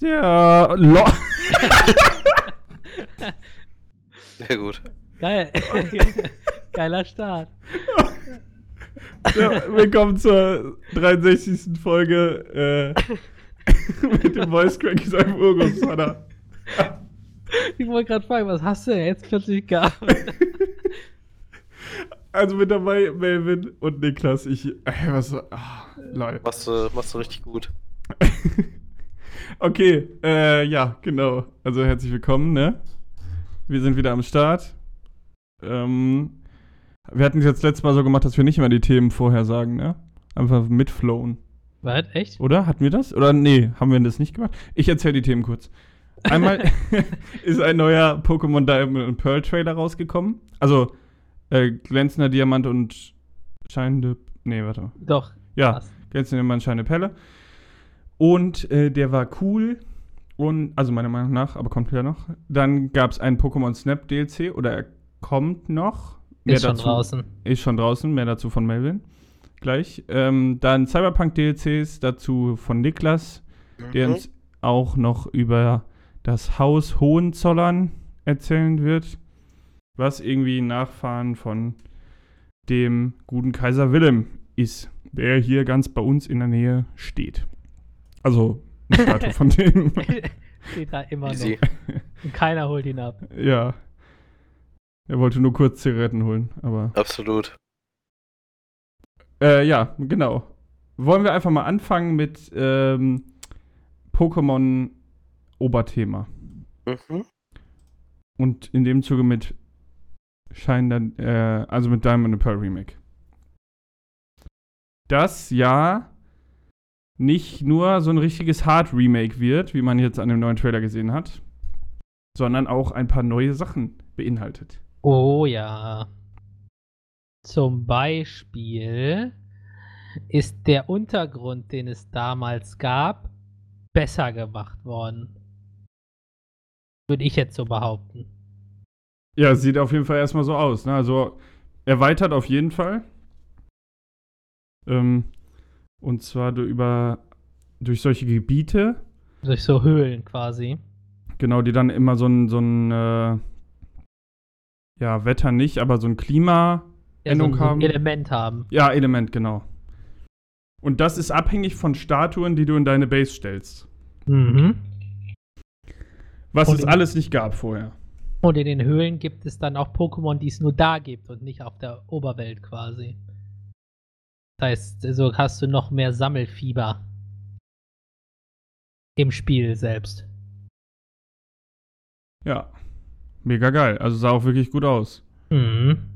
Ja, lo Sehr gut. Geil. Geiler Start. ja, willkommen zur 63. Folge äh, mit dem Voice Crack seinem Urgroßvater. Ich wollte gerade fragen, was hast du denn jetzt plötzlich gehabt? Also mit dabei Melvin und Niklas. Ich, ey, was, ah, lol. Machst du, machst du richtig gut. Okay, äh, ja, genau. Also herzlich willkommen, ne? Wir sind wieder am Start. Ähm, wir hatten es jetzt letztes Mal so gemacht, dass wir nicht immer die Themen vorher sagen, ne? Einfach mitflowen. Was? Echt? Oder? Hatten wir das? Oder nee, haben wir das nicht gemacht? Ich erzähle die Themen kurz. Einmal ist ein neuer Pokémon Diamond und Pearl Trailer rausgekommen. Also äh, glänzender Diamant und scheinende. Nee, warte. Doch. Ja, Krass. glänzender Diamant, scheinende Pelle. Und äh, der war cool. Und, also meiner Meinung nach, aber kommt ja noch. Dann gab es einen Pokémon Snap DLC oder er kommt noch. Mehr Ist schon dazu- draußen. Ist schon draußen, mehr dazu von Melvin. Gleich. Ähm, dann Cyberpunk DLCs, dazu von Niklas, der Mhm. uns auch noch über das Haus Hohenzollern erzählen wird, was irgendwie ein Nachfahren von dem guten Kaiser Wilhelm ist, der hier ganz bei uns in der Nähe steht. Also, eine Statue von dem. Steht da immer Easy. noch. Und keiner holt ihn ab. ja. Er wollte nur kurz Zigaretten holen, aber. Absolut. Äh, ja, genau. Wollen wir einfach mal anfangen mit ähm, Pokémon Oberthema. Mhm. Und in dem Zuge mit Shine, äh, also mit Diamond and Pearl Remake. Das ja nicht nur so ein richtiges Hard Remake wird, wie man jetzt an dem neuen Trailer gesehen hat, sondern auch ein paar neue Sachen beinhaltet. Oh ja. Zum Beispiel ist der Untergrund, den es damals gab, besser gemacht worden. Würde ich jetzt so behaupten. Ja, sieht auf jeden Fall erstmal so aus. Ne? Also erweitert auf jeden Fall. Ähm, und zwar über durch solche Gebiete, Durch so Höhlen quasi. genau, die dann immer so ein, so ein äh, ja, Wetter nicht, aber so ein Klima, Ja, so, ein- so ein haben. Element haben. ja, Element, genau. Und das ist abhängig von Statuen, die du in deine Base stellst. Mhm. Was Und es alles nicht gab vorher. Und in den Höhlen gibt es dann auch Pokémon, die es nur da gibt und nicht auf der Oberwelt quasi. Das heißt, so hast du noch mehr Sammelfieber im Spiel selbst. Ja. Mega geil. Also sah auch wirklich gut aus. Mhm.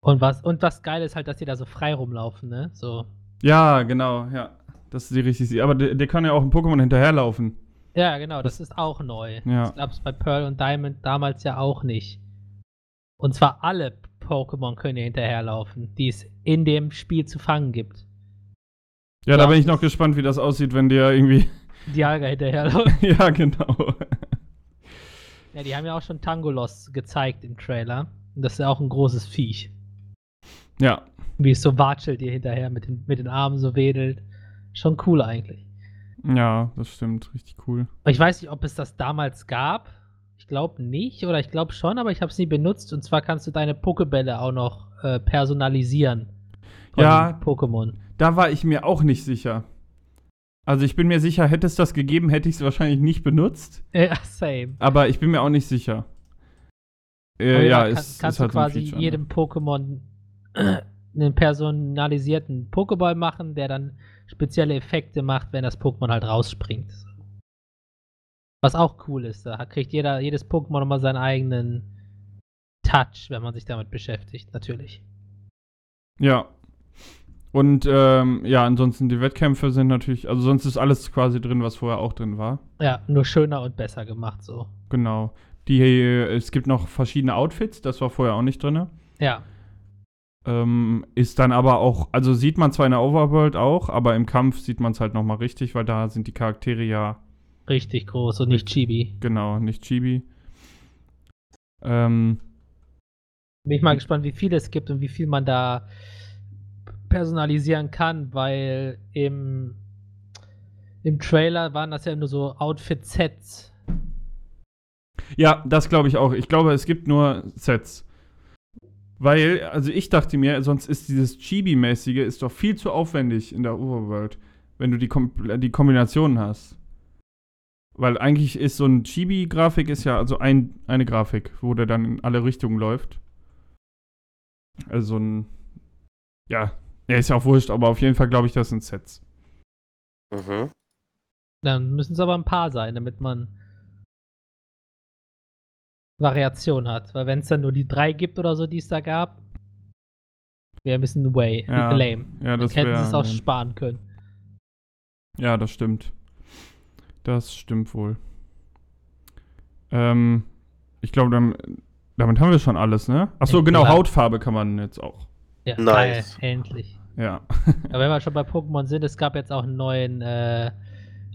Und was, und was geil ist halt, dass die da so frei rumlaufen, ne? So. Ja, genau, ja. Das ist die richtig. Aber der, der kann ja auch ein Pokémon hinterherlaufen. Ja, genau, das ist auch neu. Ja. Das gab es bei Pearl und Diamond damals ja auch nicht. Und zwar alle Pokémon können hier hinterherlaufen, die es in dem Spiel zu fangen gibt. Ja, da Ja. bin ich noch gespannt, wie das aussieht, wenn der irgendwie. Dialga hinterherlaufen. ja, genau. Ja, die haben ja auch schon Tangolos gezeigt im Trailer. Und das ist ja auch ein großes Viech. Ja. Wie es so watschelt dir hinterher mit den, mit den Armen so wedelt. Schon cool eigentlich. Ja, das stimmt. Richtig cool. Aber ich weiß nicht, ob es das damals gab. Glaube nicht oder ich glaube schon, aber ich habe es nie benutzt. Und zwar kannst du deine Pokebälle auch noch äh, personalisieren. Ja. Pokémon. Da war ich mir auch nicht sicher. Also ich bin mir sicher, hätte es das gegeben, hätte ich es wahrscheinlich nicht benutzt. Ja, same. Aber ich bin mir auch nicht sicher. Äh, ja, kann, es kannst ist halt du quasi Feature, ne? jedem Pokémon einen personalisierten Pokéball machen, der dann spezielle Effekte macht, wenn das Pokémon halt rausspringt. Was auch cool ist, da kriegt jeder, jedes Pokémon nochmal seinen eigenen Touch, wenn man sich damit beschäftigt, natürlich. Ja. Und ähm, ja, ansonsten die Wettkämpfe sind natürlich, also sonst ist alles quasi drin, was vorher auch drin war. Ja, nur schöner und besser gemacht so. Genau. Die, es gibt noch verschiedene Outfits, das war vorher auch nicht drin. Ja, Ähm, ist dann aber auch, also sieht man zwar in der Overworld auch, aber im Kampf sieht man es halt nochmal richtig, weil da sind die Charaktere ja richtig groß und nicht Chibi. genau nicht Chibi. Ähm, Bin ich mal gespannt, wie viel es gibt und wie viel man da personalisieren kann, weil im im Trailer waren das ja nur so Outfit-Sets. Ja, das glaube ich auch. Ich glaube, es gibt nur Sets. Weil, also ich dachte mir, sonst ist dieses Chibi-mäßige ist doch viel zu aufwendig in der Overworld, wenn du die, Kom die Kombinationen hast. Weil eigentlich ist so ein Chibi-Grafik ist ja also ein, eine Grafik, wo der dann in alle Richtungen läuft. Also ein, ja, er ist ja auch wurscht, aber auf jeden Fall glaube ich, das sind Sets. Mhm. Dann müssen es aber ein paar sein, damit man Variation hat. Weil wenn es dann nur die drei gibt oder so, die es da gab, wäre ein bisschen way, Ja, lame. Ja, Dann das hätten sie es auch sparen können. Ja, das stimmt. Das stimmt wohl. Ähm, ich glaube, damit, damit haben wir schon alles, ne? Achso, genau, klar. Hautfarbe kann man jetzt auch. Ja, Nice. geil, endlich. Ja. Aber wenn wir schon bei Pokémon sind, es gab jetzt auch einen neuen, äh,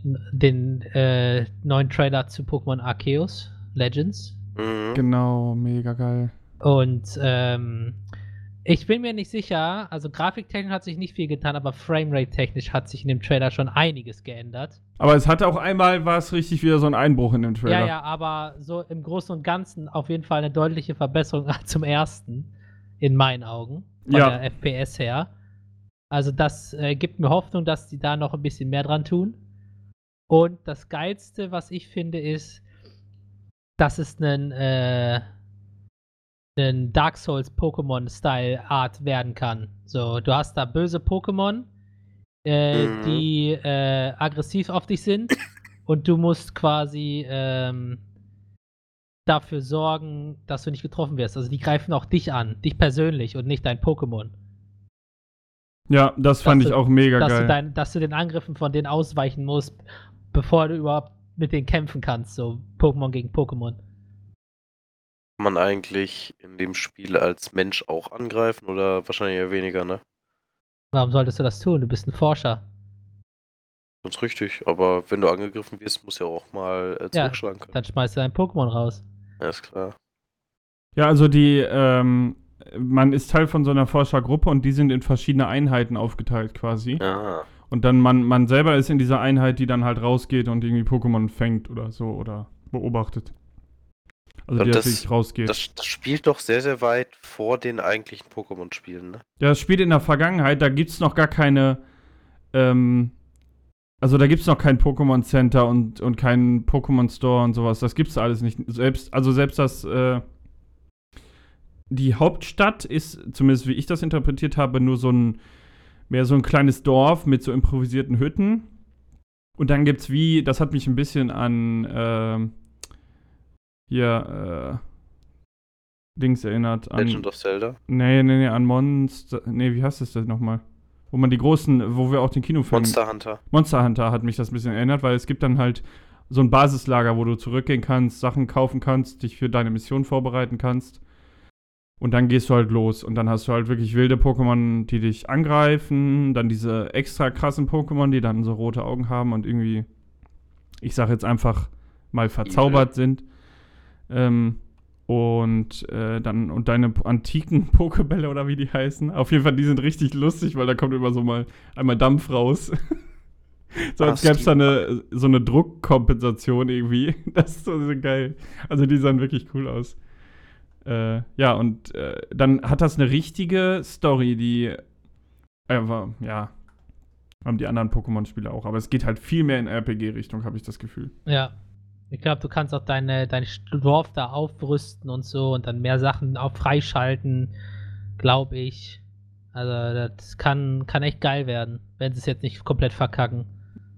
den äh, neuen Trailer zu Pokémon Arceus Legends. Mhm. genau, mega geil. Und ähm, ich bin mir nicht sicher, also grafiktechnisch hat sich nicht viel getan, aber Framerate-technisch hat sich in dem Trailer schon einiges geändert. Aber es hatte auch einmal, war es richtig wieder so ein Einbruch in dem Trailer. Ja, ja, aber so im Großen und Ganzen auf jeden Fall eine deutliche Verbesserung zum ersten, in meinen Augen, von Ja. der FPS her. Also das äh, gibt mir Hoffnung, dass die da noch ein bisschen mehr dran tun. Und das Geilste, was ich finde, ist, dass es einen, äh, einen Dark Souls Pokémon-Style Art werden kann. So, du hast da böse Pokémon, äh, Mhm. die äh, aggressiv auf dich sind und du musst quasi ähm, dafür sorgen, dass du nicht getroffen wirst. Also die greifen auch dich an, dich persönlich und nicht dein Pokémon. Ja, das fand Dass ich du- auch mega Dass du, geil. dein, dass du den Angriffen von denen ausweichen musst, bevor du überhaupt mit denen kämpfen kannst. So Pokémon gegen Pokémon. Kann man eigentlich in dem Spiel als Mensch auch angreifen oder wahrscheinlich eher weniger, ne? Warum solltest du das tun? Du bist ein Forscher. Ganz richtig. Aber wenn du angegriffen wirst, musst du ja auch mal äh, Ja, zurückschlagen können. Dann schmeißt du dein Pokémon raus. Ja, ist klar. Ja, also die, ähm, man ist Teil von so einer Forschergruppe und die sind in verschiedene Einheiten aufgeteilt quasi. Ja. Und dann man, man selber ist in dieser Einheit, die dann halt rausgeht und irgendwie Pokémon fängt oder so oder beobachtet. Also die das- natürlich rausgeht. Das, das spielt doch sehr, sehr weit vor den eigentlichen Pokémon-Spielen, ne? Ja, das spielt in der Vergangenheit, da gibt's noch gar keine, ähm, also da gibt's noch kein Pokémon Center und, und keinen Pokémon Store und sowas. Das gibt's alles nicht. Selbst, also selbst das, äh, die Hauptstadt ist, zumindest wie ich das interpretiert habe, nur so ein, mehr so ein kleines Dorf mit so improvisierten Hütten. Und dann gibt's wie, das hat mich ein bisschen an, ähm, hier, äh, Dings erinnert. An, Legend of Zelda. Nee, nee, nee, an Monster. Nee, wie heißt das denn nochmal? Wo man die großen, wo wir auch den Kinofilm. Monster Hunter. Monster Hunter hat mich das ein bisschen erinnert, weil es gibt dann halt so ein Basislager, wo du zurückgehen kannst, Sachen kaufen kannst, dich für deine Mission vorbereiten kannst. Und dann gehst du halt los. Und dann hast du halt wirklich wilde Pokémon, die dich angreifen. Dann diese extra krassen Pokémon, die dann so rote Augen haben und irgendwie, ich sag jetzt einfach mal verzaubert sind. Ähm, und äh, dann und deine antiken Pokebälle oder wie die heißen. Auf jeden Fall, die sind richtig lustig, weil da kommt immer so mal einmal Dampf raus. so als gäbe es da eine, so eine Druckkompensation irgendwie. Das ist so, geil. Also die sahen wirklich cool aus. Äh, ja, und äh, dann hat das eine richtige Story, die einfach, ja, haben die anderen Pokémon-Spiele auch. Aber es geht halt viel mehr in RPG-Richtung, habe ich das Gefühl. Ja. Ich glaube, du kannst auch deine, dein Dorf da aufrüsten und so und dann mehr Sachen auch freischalten, glaube ich. Also das kann, kann echt geil werden, wenn sie es jetzt nicht komplett verkacken.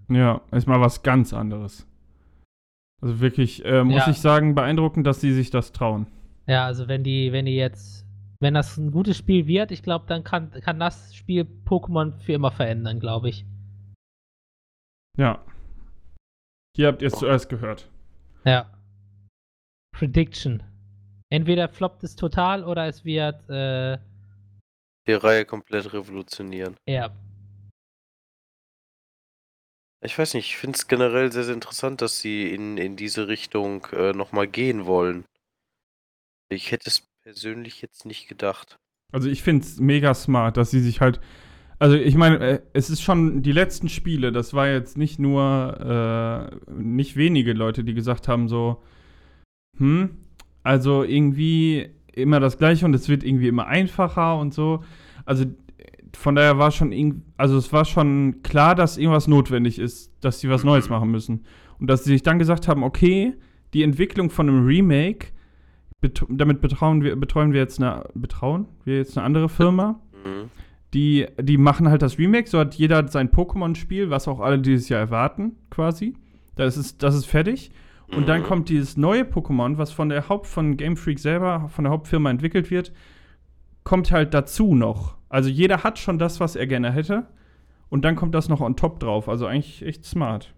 Ja, ist mal was ganz anderes. Also wirklich, äh, muss Ja. ich sagen, beeindruckend, dass sie sich das trauen. Ja, also wenn die, wenn die jetzt, wenn das ein gutes Spiel wird, ich glaube, dann kann, kann das Spiel Pokémon für immer verändern, glaube ich. Ja. Hier habt ihr es zuerst gehört. Ja. Prediction. Entweder floppt es total oder es wird, äh, Die Reihe komplett revolutionieren. ja. Ich weiß nicht, ich finde es generell sehr, sehr interessant, dass sie in, in diese Richtung äh, nochmal gehen wollen. Ich hätte es persönlich jetzt nicht gedacht. Also ich finde es mega smart, dass sie sich halt Also ich meine, äh, es ist schon die letzten Spiele, das war jetzt nicht nur äh, nicht wenige Leute, die gesagt haben so, hm, also irgendwie immer das gleiche und es wird irgendwie immer einfacher und so. Also von daher war schon also es war schon klar, dass irgendwas notwendig ist, dass sie was Neues machen müssen. Und dass sie sich dann gesagt haben, okay, die Entwicklung von einem Remake, bet damit betrauen wir, betreuen wir jetzt eine, betrauen wir jetzt eine andere Firma. Mhm. Die, die machen halt das Remake, so hat jeder sein Pokémon-Spiel, was auch alle dieses Jahr erwarten, quasi. Das ist, das ist fertig. Und dann Mhm. kommt dieses neue Pokémon, was von der Haupt von Game Freak selber, von der Hauptfirma entwickelt wird, kommt halt dazu noch. Also jeder hat schon das, was er gerne hätte. Und dann kommt das noch on top drauf. Also eigentlich echt smart.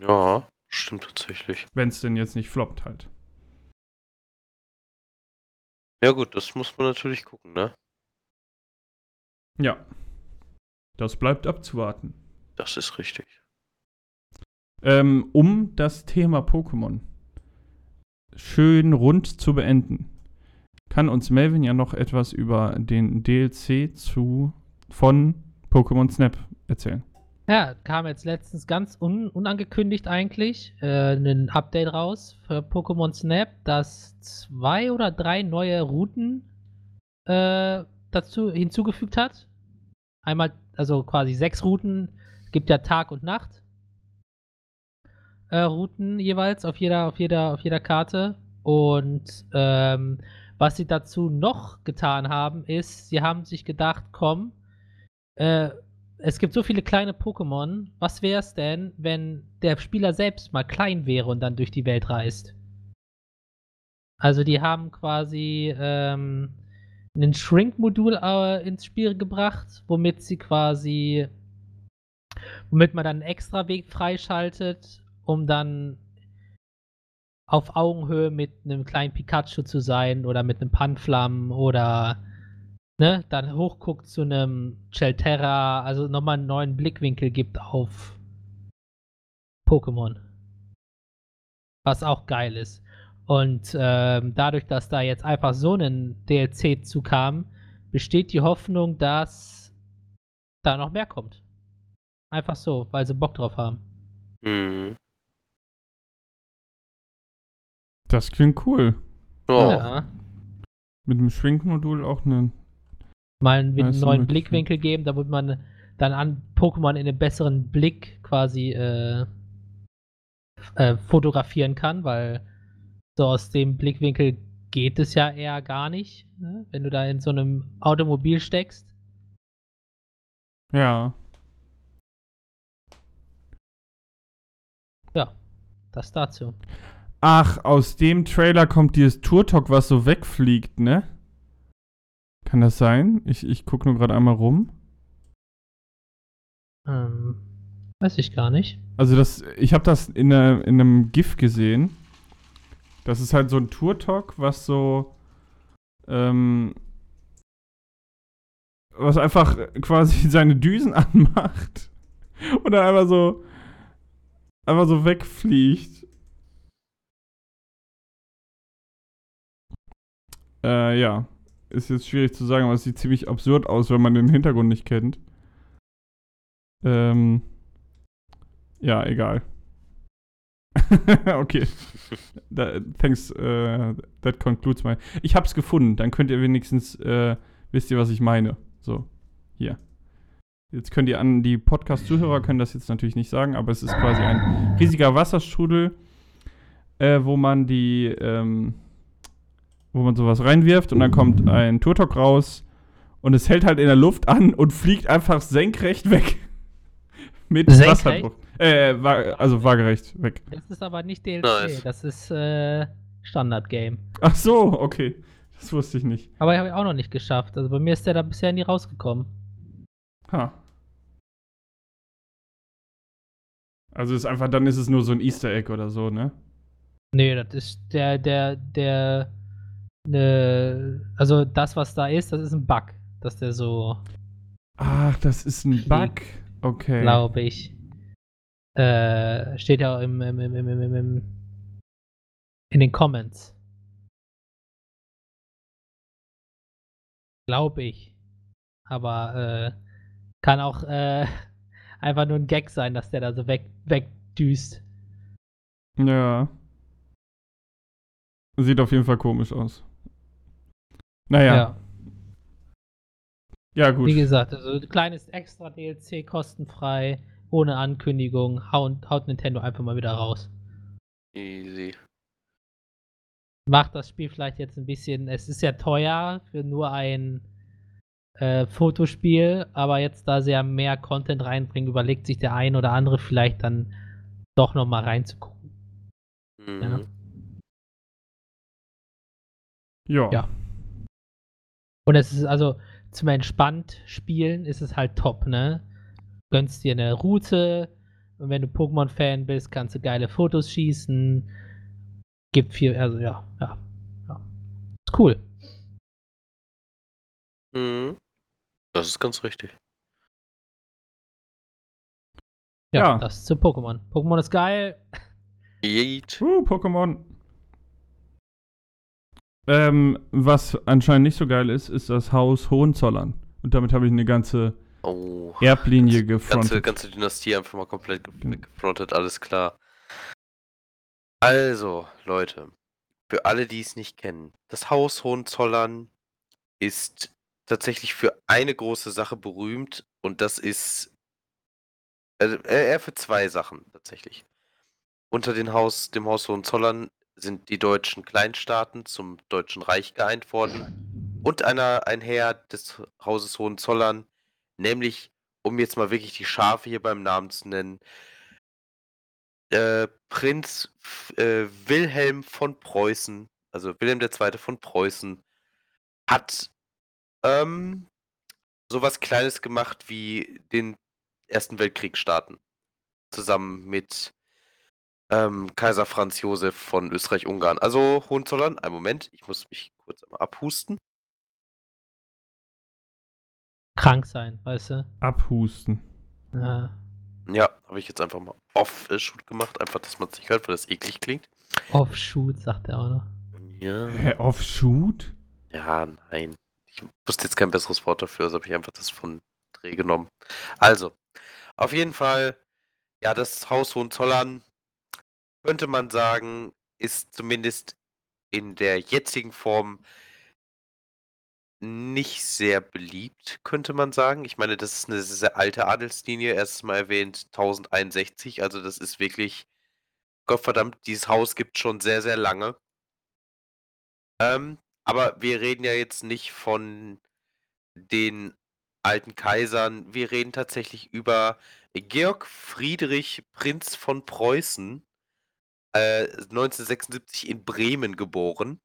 Ja, stimmt tatsächlich. Wenn es denn jetzt nicht floppt halt. Ja gut, das muss man natürlich gucken, ne? Ja. Das bleibt abzuwarten. Das ist richtig. Ähm, um das Thema Pokémon schön rund zu beenden, kann uns Melvin ja noch etwas über den DLC zu von Pokémon Snap erzählen. Ja, kam jetzt letztens ganz un unangekündigt eigentlich äh, ein Update raus für Pokémon Snap, das zwei oder drei neue Routen äh, dazu hinzugefügt hat. Einmal, also quasi sechs Routen, gibt ja Tag und Nacht. Äh, Routen jeweils auf jeder, auf jeder, auf jeder Karte. Und ähm, was sie dazu noch getan haben, ist, sie haben sich gedacht, komm, äh, es gibt so viele kleine Pokémon. Was wäre es denn, wenn der Spieler selbst mal klein wäre und dann durch die Welt reist? Also die haben quasi ähm, ein Shrink-Modul äh, ins Spiel gebracht, womit sie quasi, womit man dann einen extra Weg freischaltet, um dann auf Augenhöhe mit einem kleinen Pikachu zu sein oder mit einem Panflam oder ne, dann hochguckt zu einem Chelterra, also nochmal einen neuen Blickwinkel gibt auf Pokémon. Was auch geil ist. Und ähm, dadurch, dass da jetzt einfach so ein DLC zukam, besteht die Hoffnung, dass da noch mehr kommt. Einfach so, weil sie Bock drauf haben. Mhm. Das klingt cool. Ja. Ja. Mit dem Schwinkmodul auch eine. Mal einen, Ja, einen ist so neuen Blickwinkel geben, damit man dann an Pokémon in einem besseren Blick quasi äh, äh, fotografieren kann, weil so aus dem Blickwinkel geht es ja eher gar nicht, ne? wenn du da in so einem Automobil steckst. Ja. Ja, das dazu. Ach, aus dem Trailer kommt dieses Turtok, was so wegfliegt, ne? Kann das sein? Ich, ich gucke nur gerade einmal rum. Ähm, weiß ich gar nicht. Also das, ich habe das in, einer- in einem GIF gesehen. Das ist halt so ein Turtok, was so, ähm, was einfach quasi seine Düsen anmacht und dann einfach so, einfach so wegfliegt. Äh, ja. Ist jetzt schwierig zu sagen, aber es sieht ziemlich absurd aus, wenn man den Hintergrund nicht kennt. Ähm, ja, egal. okay. Da, thanks, äh, that concludes my. Ich hab's gefunden, dann könnt ihr wenigstens, äh, wisst ihr, was ich meine. So, hier. Jetzt könnt ihr an, die Podcast-Zuhörer können das jetzt natürlich nicht sagen, aber es ist quasi ein riesiger Wasserstrudel, äh, wo man die, ähm, wo man sowas reinwirft und dann kommt ein Turtok raus und es hält halt in der Luft an und fliegt einfach senkrecht weg. Mit Senkrecht? Wasserdruck. Äh, wa also waagerecht weg. Das ist aber nicht DLC, Nice. das ist äh, Standard-Game. Ach so, okay. Das wusste ich nicht. Aber habe ich auch noch nicht geschafft. Also bei mir ist der da bisher nie rausgekommen. Ha. Also ist einfach, dann ist es nur so ein Easter Egg oder so, ne? Nee, das ist der, der, der, ne, also das, was da ist, das ist ein Bug, dass der so, Ach, das ist ein Bug. Okay. glaube ich, äh, steht ja im, im, im, im, im, in den Comments. Glaube ich. aber äh, kann auch äh, einfach nur ein Gag sein, dass der da so weg, wegdüst. Ja. Sieht auf jeden Fall komisch aus. Naja. Ja, gut. Wie gesagt, also ein kleines extra DLC kostenfrei, ohne Ankündigung, haut, haut Nintendo einfach mal wieder raus. Easy. Macht das Spiel vielleicht jetzt ein bisschen, es ist ja teuer für nur ein äh, Fotospiel, aber jetzt da sie ja mehr Content reinbringen, überlegt sich der ein oder andere vielleicht dann doch nochmal reinzugucken. Mhm. Ja. Ja. Ja. Und es ist also zum entspannt spielen ist es halt top, ne? Gönnst dir eine Route und wenn du Pokémon-Fan bist, kannst du geile Fotos schießen. Gibt viel, also ja, ja, ja. Ist cool. Mhm. Das ist ganz richtig. Ja, Ja. das zu Pokémon. Pokémon ist geil. Yeet. Uh, Pokémon. Ähm, was anscheinend nicht so geil ist, ist das Haus Hohenzollern. Und damit habe ich eine ganze Oh. Erblinie Ganze, gefrontet. ganze Dynastie einfach mal komplett ge Gen- gefrontet, alles klar. Also, Leute, für alle, die es nicht kennen, das Haus Hohenzollern ist tatsächlich für eine große Sache berühmt und das ist also äh, eher für zwei Sachen tatsächlich. Unter den Haus, dem Haus Hohenzollern sind die deutschen Kleinstaaten zum Deutschen Reich geeint worden und einer, ein Heer des Hauses Hohenzollern, nämlich, um jetzt mal wirklich die Schafe hier beim Namen zu nennen, äh, Prinz äh, Wilhelm von Preußen, also Wilhelm II. von Preußen, hat ähm, sowas Kleines gemacht wie den Ersten Weltkrieg starten. Zusammen mit ähm, Kaiser Franz Josef von Österreich-Ungarn. Also Hohenzollern, einen Moment, ich muss mich kurz einmal abhusten. Krank sein, weißt du? Abhusten. Ja. Ja, habe ich jetzt einfach mal off-shoot gemacht, einfach, dass man es nicht hört, weil das eklig klingt. Offshoot, sagt er auch noch. Ja. Hä, Offshoot? Ja, nein. Ich wusste jetzt kein besseres Wort dafür, also habe ich einfach das von Dreh genommen. Also, auf jeden Fall, ja, das Haus Hohenzollern, könnte man sagen, ist zumindest in der jetzigen Form nicht sehr beliebt, könnte man sagen. Ich meine, das ist eine sehr, alte Adelslinie, erstes Mal erwähnt 1061, also das ist wirklich, Gottverdammt, dieses Haus gibt schon sehr, sehr lange. Ähm, aber wir reden ja jetzt nicht von den alten Kaisern, wir reden tatsächlich über Georg Friedrich, Prinz von Preußen, äh, 1976 in Bremen geboren.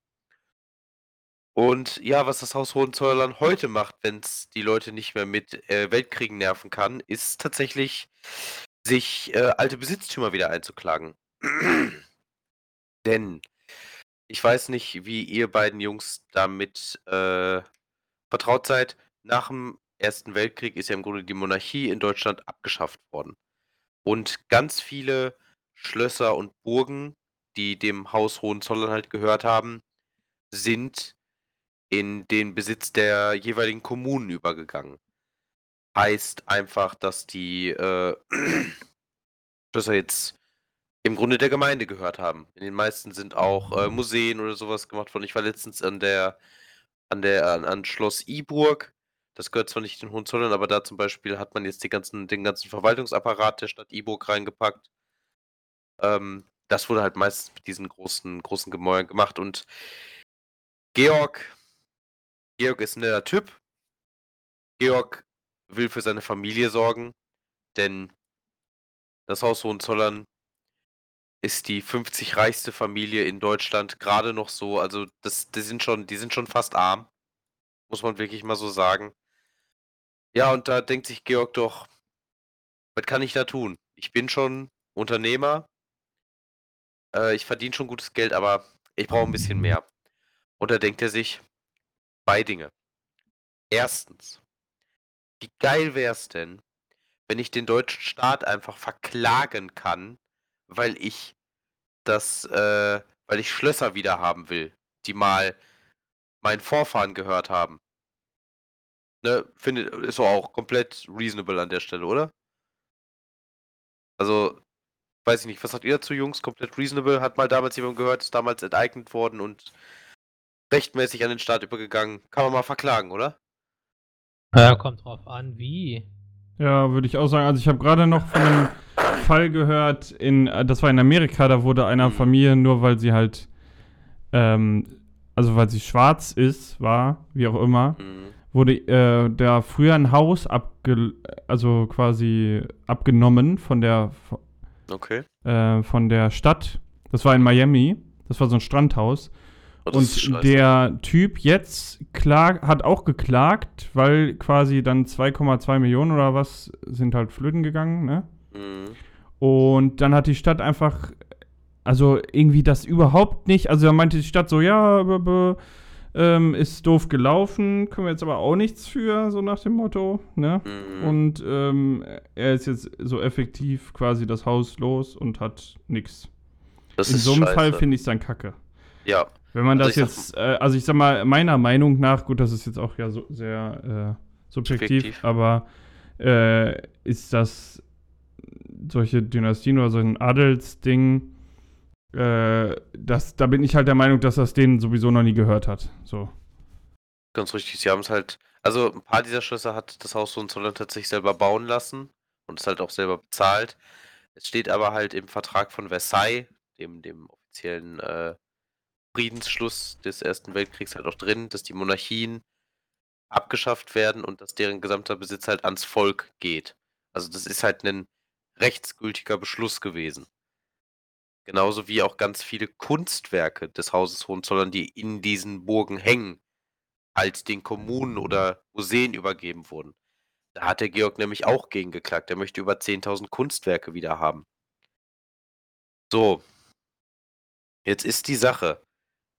Und ja, was das Haus Hohenzollern heute macht, wenn es die Leute nicht mehr mit äh, Weltkriegen nerven kann, ist tatsächlich, sich äh, alte Besitztümer wieder einzuklagen. Denn ich weiß nicht, wie ihr beiden Jungs damit äh, vertraut seid. Nach dem Ersten Weltkrieg ist ja im Grunde die Monarchie in Deutschland abgeschafft worden. Und ganz viele Schlösser und Burgen, die dem Haus Hohenzollern halt gehört haben, sind in den Besitz der jeweiligen Kommunen übergegangen. Heißt einfach, dass die äh, Schlösser jetzt im Grunde der Gemeinde gehört haben. In den meisten sind auch äh, Museen oder sowas gemacht worden. Ich war letztens an der, an der, an, an Schloss Iburg. Das gehört zwar nicht den Hohenzollern, aber da zum Beispiel hat man jetzt ganzen, den ganzen Verwaltungsapparat der Stadt Iburg reingepackt. Ähm, das wurde halt meistens mit diesen großen, großen Gemäuern gemacht. Und Georg, Georg ist ein netter Typ. Georg will für seine Familie sorgen, denn das Haus Hohenzollern ist die 50 reichste Familie in Deutschland gerade noch so. Also das, die sind schon, die sind schon fast arm, muss man wirklich mal so sagen. Ja, und da denkt sich Georg doch, was kann ich da tun? Ich bin schon Unternehmer, äh, ich verdiene schon gutes Geld, aber ich brauche ein bisschen mehr. Und da denkt er sich, zwei Dinge. Erstens, wie geil wäre es denn, wenn ich den deutschen Staat einfach verklagen kann, weil ich das, äh, weil ich Schlösser wieder haben will, die mal meinen Vorfahren gehört haben. Ne, finde, ist auch komplett reasonable an der Stelle, oder? Also, weiß ich nicht, was sagt ihr dazu, Jungs? Komplett reasonable? Hat mal damals jemand gehört, ist damals enteignet worden und rechtmäßig an den Staat übergegangen. Kann man mal verklagen, oder? Ja, kommt drauf an, wie. Ja, würde ich auch sagen. Also ich habe gerade noch von einem Fall gehört, in, das war in Amerika, da wurde einer Mhm. Familie, nur weil sie halt, ähm, also weil sie schwarz ist, war, wie auch immer, Mhm. wurde äh, da früher ein Haus abge also quasi abgenommen von der Okay. äh, von der Stadt. Das war in Miami. Das war so ein Strandhaus. Oh, Und der Typ jetzt klag, hat auch geklagt, weil quasi dann 2,2 Millionen oder was sind halt flöten gegangen, ne? Mhm. Und dann hat die Stadt einfach, also irgendwie das überhaupt nicht, also da meinte die Stadt so, ja, b -b ähm, ist doof gelaufen, können wir jetzt aber auch nichts für, so nach dem Motto, ne? Mhm. Und ähm, er ist jetzt so effektiv quasi das Haus los und hat nichts. In so einem scheiße. Fall finde ich es dann kacke. Ja. Wenn man Also das jetzt, äh, also ich sag mal, meiner Meinung nach, gut, das ist jetzt auch ja so sehr äh, subjektiv, Subjektiv. aber äh, ist das solche Dynastien oder so ein Adelsding, äh, das, da bin ich halt der Meinung, dass das denen sowieso noch nie gehört hat. So. Ganz richtig, sie haben es halt, also ein paar dieser Schlösser hat das Haus Hohenzollern tatsächlich selber bauen lassen und es halt auch selber bezahlt. Es steht aber halt im Vertrag von Versailles, dem, dem offiziellen äh, Friedensschluss des Ersten Weltkriegs halt auch drin, dass die Monarchien abgeschafft werden und dass deren gesamter Besitz halt ans Volk geht. Also das ist halt ein rechtsgültiger Beschluss gewesen. Genauso wie auch ganz viele Kunstwerke des Hauses Hohenzollern, die in diesen Burgen hängen, halt den Kommunen oder Museen übergeben wurden. Da hat der Georg nämlich auch gegen geklagt. Er möchte über 10.000 Kunstwerke wieder haben. So. Jetzt ist die Sache.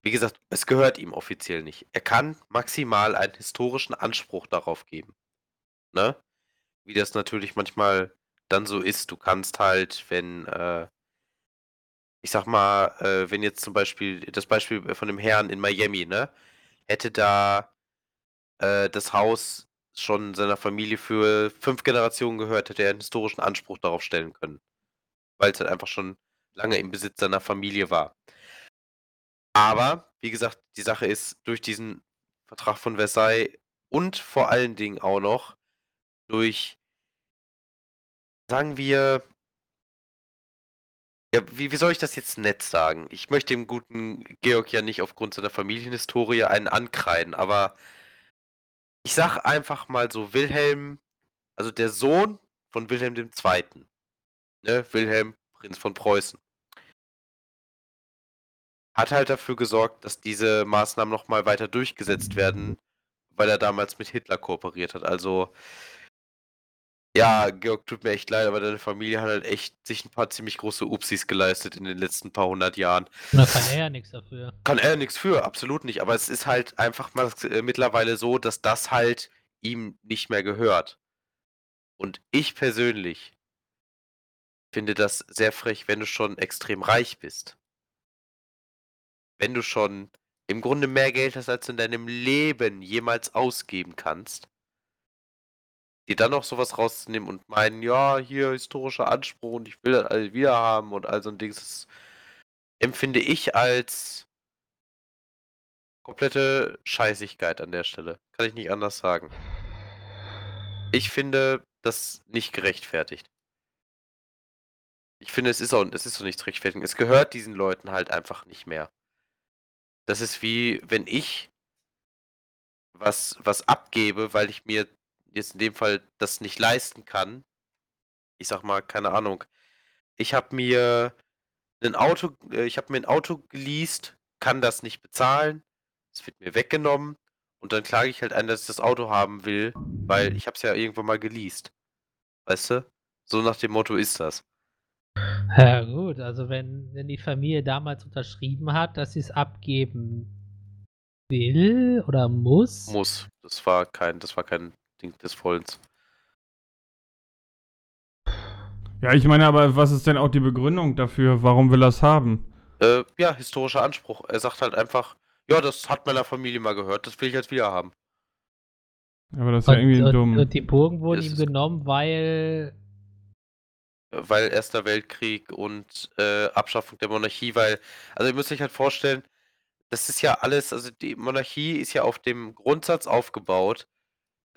Wie gesagt, es gehört ihm offiziell nicht. Er kann maximal einen historischen Anspruch darauf geben. Ne? Wie das natürlich manchmal dann so ist. Du kannst halt, wenn, äh, ich sag mal, äh, wenn jetzt zum Beispiel, das Beispiel von dem Herrn in Miami, ne? Hätte da äh, das Haus schon seiner Familie für fünf Generationen gehört, hätte er einen historischen Anspruch darauf stellen können. Weil es halt einfach schon lange im Besitz seiner Familie war. Aber, wie gesagt, die Sache ist, durch diesen Vertrag von Versailles und vor allen Dingen auch noch durch, sagen wir, ja, wie, wie soll ich das jetzt nett sagen? Ich möchte dem guten Georg ja nicht aufgrund seiner Familienhistorie einen ankreiden, aber ich sag einfach mal so, Wilhelm, also der Sohn von Wilhelm II., ne, Wilhelm, Prinz von Preußen, hat halt dafür gesorgt, dass diese Maßnahmen nochmal weiter durchgesetzt werden, weil er damals mit Hitler kooperiert hat. Also, ja, Georg, tut mir echt leid, aber deine Familie hat halt echt sich ein paar ziemlich große Upsis geleistet in den letzten paar hundert Jahren. Da kann er ja nichts dafür. Kann er nichts für, absolut nicht. Aber es ist halt einfach mal äh, mittlerweile so, dass das halt ihm nicht mehr gehört. Und ich persönlich finde das sehr frech, wenn du schon extrem reich bist. Wenn du schon im Grunde mehr Geld hast, als du in deinem Leben jemals ausgeben kannst, dir dann noch sowas rauszunehmen und meinen, ja, hier historischer Anspruch und ich will das alles wieder haben und all so ein Ding, das empfinde ich als komplette Scheißigkeit an der Stelle. Kann ich nicht anders sagen. Ich finde das nicht gerechtfertigt. Ich finde, es ist auch, es ist so nichts rechtfertigen. Es gehört diesen Leuten halt einfach nicht mehr. Das ist wie, wenn ich was, was abgebe, weil ich mir jetzt in dem Fall das nicht leisten kann. Ich sag mal, keine Ahnung. Ich habe mir ein Auto, äh, ich habe mir ein Auto geleast, kann das nicht bezahlen, es wird mir weggenommen und dann klage ich halt ein, dass ich das Auto haben will, weil ich habe es ja irgendwann mal geleast. Weißt du? So nach dem Motto ist das. Ja gut, also wenn, wenn die Familie damals unterschrieben hat, dass sie es abgeben will oder muss, Muss. Das war kein, das war kein des Wollens. Ja, ich meine, aber was ist denn auch die Begründung dafür? Warum will er es haben? Äh, ja, historischer Anspruch. Er sagt halt einfach, ja, das hat meiner Familie mal gehört, das will ich jetzt wieder haben. Aber das ist ja Und, irgendwie und, dumm. und die Burgen wurden Das ihm genommen, weil. weil Erster Weltkrieg und äh, Abschaffung der Monarchie, weil, also ihr müsst euch halt vorstellen, das ist ja alles, also die Monarchie ist ja auf dem Grundsatz aufgebaut,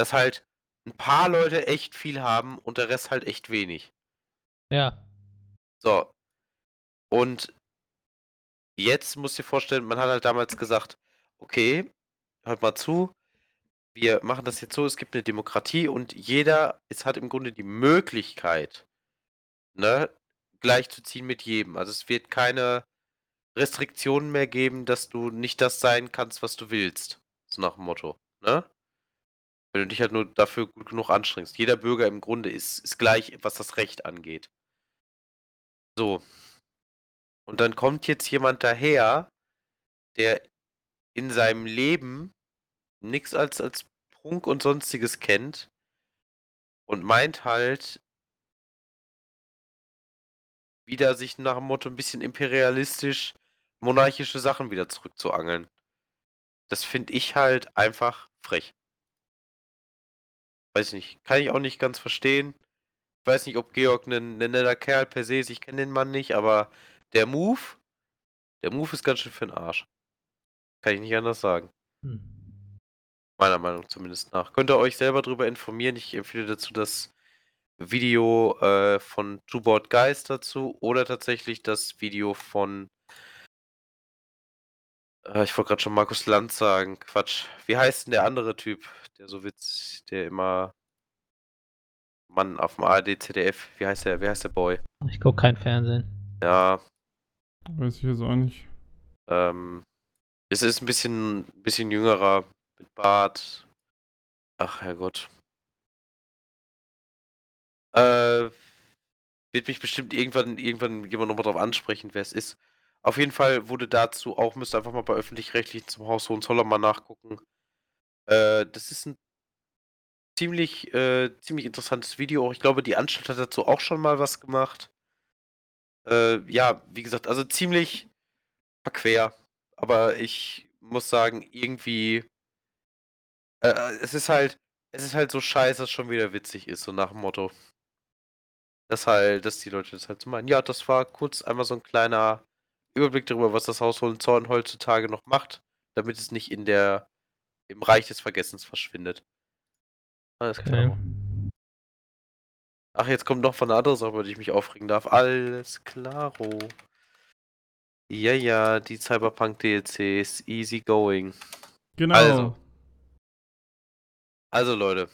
dass halt ein paar Leute echt viel haben und der Rest halt echt wenig. Ja. So. Und jetzt musst du dir vorstellen, man hat halt damals gesagt, okay, hört mal zu, wir machen das jetzt so, es gibt eine Demokratie und jeder es hat im Grunde die Möglichkeit, ne, gleichzuziehen mit jedem. Also es wird keine Restriktionen mehr geben, dass du nicht das sein kannst, was du willst. So nach dem Motto, ne? Wenn du dich halt nur dafür gut genug anstrengst. Jeder Bürger im Grunde ist, ist gleich, was das Recht angeht. So. Und dann kommt jetzt jemand daher, der in seinem Leben nichts als, als Prunk und sonstiges kennt und meint halt, wieder sich nach dem Motto ein bisschen imperialistisch monarchische Sachen wieder zurückzuangeln. Das finde ich halt einfach frech. Weiß nicht, kann ich auch nicht ganz verstehen. Ich weiß nicht, ob Georg ein netter Kerl per se ist, ich kenne den Mann nicht, aber der Move, der Move ist ganz schön für den Arsch. Kann ich nicht anders sagen. Hm. Meiner Meinung zumindest nach. Könnt ihr euch selber darüber informieren. Ich empfehle dazu das Video äh, von Two-Board Guys dazu oder tatsächlich das Video von. Äh, ich wollte gerade schon Markus Land sagen. Quatsch. Wie heißt denn der andere Typ, der so witz, der immer. Mann auf dem ARD, ZDF. Wie heißt der? Wie heißt der Boy? Ich gucke kein Fernsehen. Ja, Weiß ich jetzt auch nicht. ähm. Es ist ein bisschen, bisschen jüngerer mit Bart. Ach, Herrgott. Äh, wird mich bestimmt irgendwann, irgendwann jemand nochmal drauf ansprechen, wer es ist. Auf jeden Fall wurde dazu auch, müsst ihr einfach mal bei öffentlich-rechtlichen zum Haus Hohenzollern mal nachgucken. Äh, das ist ein ziemlich, äh, ziemlich interessantes Video. Ich glaube, die Anstalt hat dazu auch schon mal was gemacht. Äh, ja, wie gesagt, also ziemlich verquer. Aber ich muss sagen, irgendwie. Äh, es ist halt, es ist halt so scheiße, dass es schon wieder witzig ist, so nach dem Motto. Dass halt, dass die Leute das halt so meinen. Ja, das war kurz einmal so ein kleiner Überblick darüber, was das Haus Hohenzollern heutzutage noch macht, damit es nicht in der, im Reich des Vergessens verschwindet. Alles klar. Okay. Ach, jetzt kommt noch von einer anderen Sache, über die ich mich aufregen darf. Alles klaro. Ja, ja, die Cyberpunk-DLCs, easy going. Genau. Also. Also Leute,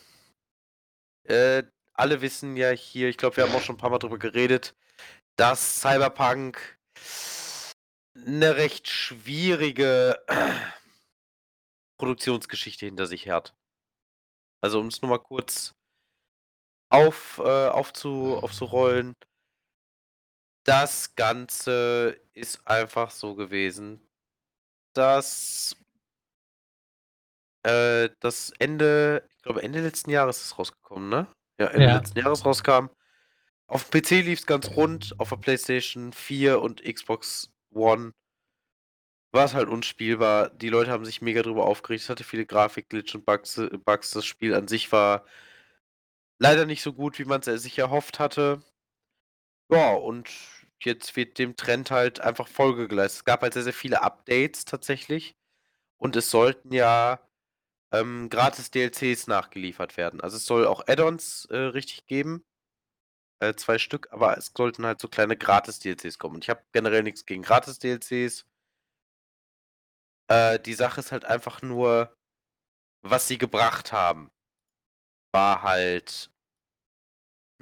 äh, alle wissen ja hier, ich glaube, wir haben auch schon ein paar Mal drüber geredet, dass Cyberpunk eine recht schwierige Produktionsgeschichte hinter sich hat. Also um es nur mal kurz auf, äh, aufzu, aufzurollen. Das Ganze ist einfach so gewesen, dass äh, das Ende, ich glaube Ende letzten Jahres ist es rausgekommen, ne? Ja, Ende Ja. letzten Jahres rauskam. Auf dem PC lief es ganz rund, auf der PlayStation 4 und Xbox One war es halt unspielbar. Die Leute haben sich mega drüber aufgeregt. Es hatte viele Grafikglitch und Bugs, äh, Bugs. Das Spiel an sich war leider nicht so gut, wie man es sich erhofft hatte. Ja, und jetzt wird dem Trend halt einfach Folge geleistet. Es gab halt sehr, sehr viele Updates tatsächlich. Und es sollten ja ähm, gratis DLCs nachgeliefert werden. Also es soll auch Add-ons äh, richtig geben. Äh, zwei Stück, aber es sollten halt so kleine Gratis-DLCs kommen. Und ich habe generell nichts gegen Gratis-DLCs. Äh, die Sache ist halt einfach nur, was sie gebracht haben, war halt.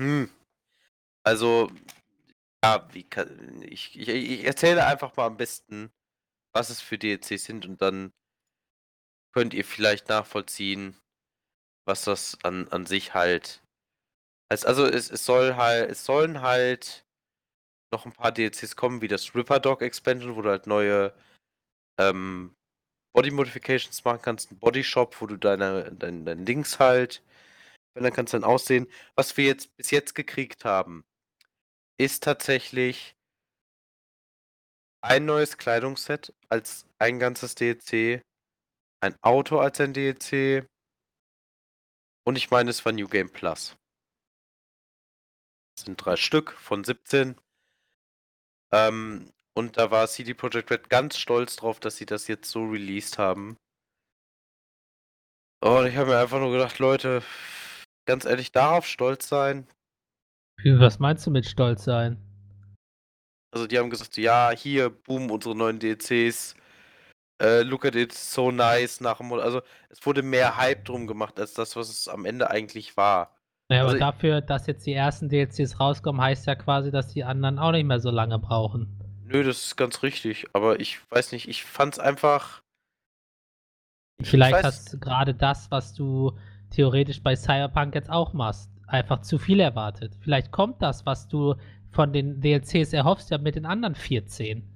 Hm. Also, ja, kann, ich, ich, ich erzähle einfach mal am besten, was es für DLCs sind und dann könnt ihr vielleicht nachvollziehen, was das an, an sich halt. Heißt. Also es, es soll halt, es sollen halt noch ein paar DLCs kommen, wie das Ripper Dog Expansion, wo du halt neue ähm, Body Modifications machen kannst, ein Body Shop, wo du deine, dein, dein Links halt, dann kannst du dann aussehen. Was wir jetzt bis jetzt gekriegt haben, ist tatsächlich ein neues Kleidungsset als ein ganzes DLC, ein Auto als ein DLC, Und ich meine, es war New Game Plus. Sind drei Stück von 17. Ähm, und da war CD Projekt Red ganz stolz drauf, dass sie das jetzt so released haben. Und ich habe mir einfach nur gedacht, Leute, ganz ehrlich, darauf stolz sein. Was meinst du mit stolz sein? Also die haben gesagt, ja, hier, boom, unsere neuen DLCs. Äh, look at it, so nice. Nach dem, also es wurde mehr Hype drum gemacht, als das, was es am Ende eigentlich war. Naja, Also aber dafür, dass jetzt die ersten DLCs rauskommen, heißt ja quasi, dass die anderen auch nicht mehr so lange brauchen. Nö, das ist ganz richtig. Aber ich weiß nicht, ich fand's einfach. Ich Vielleicht weiß- hast du gerade das, was du theoretisch bei Cyberpunk jetzt auch machst, einfach zu viel erwartet. Vielleicht kommt das, was du von den DLCs erhoffst, ja mit den anderen 14.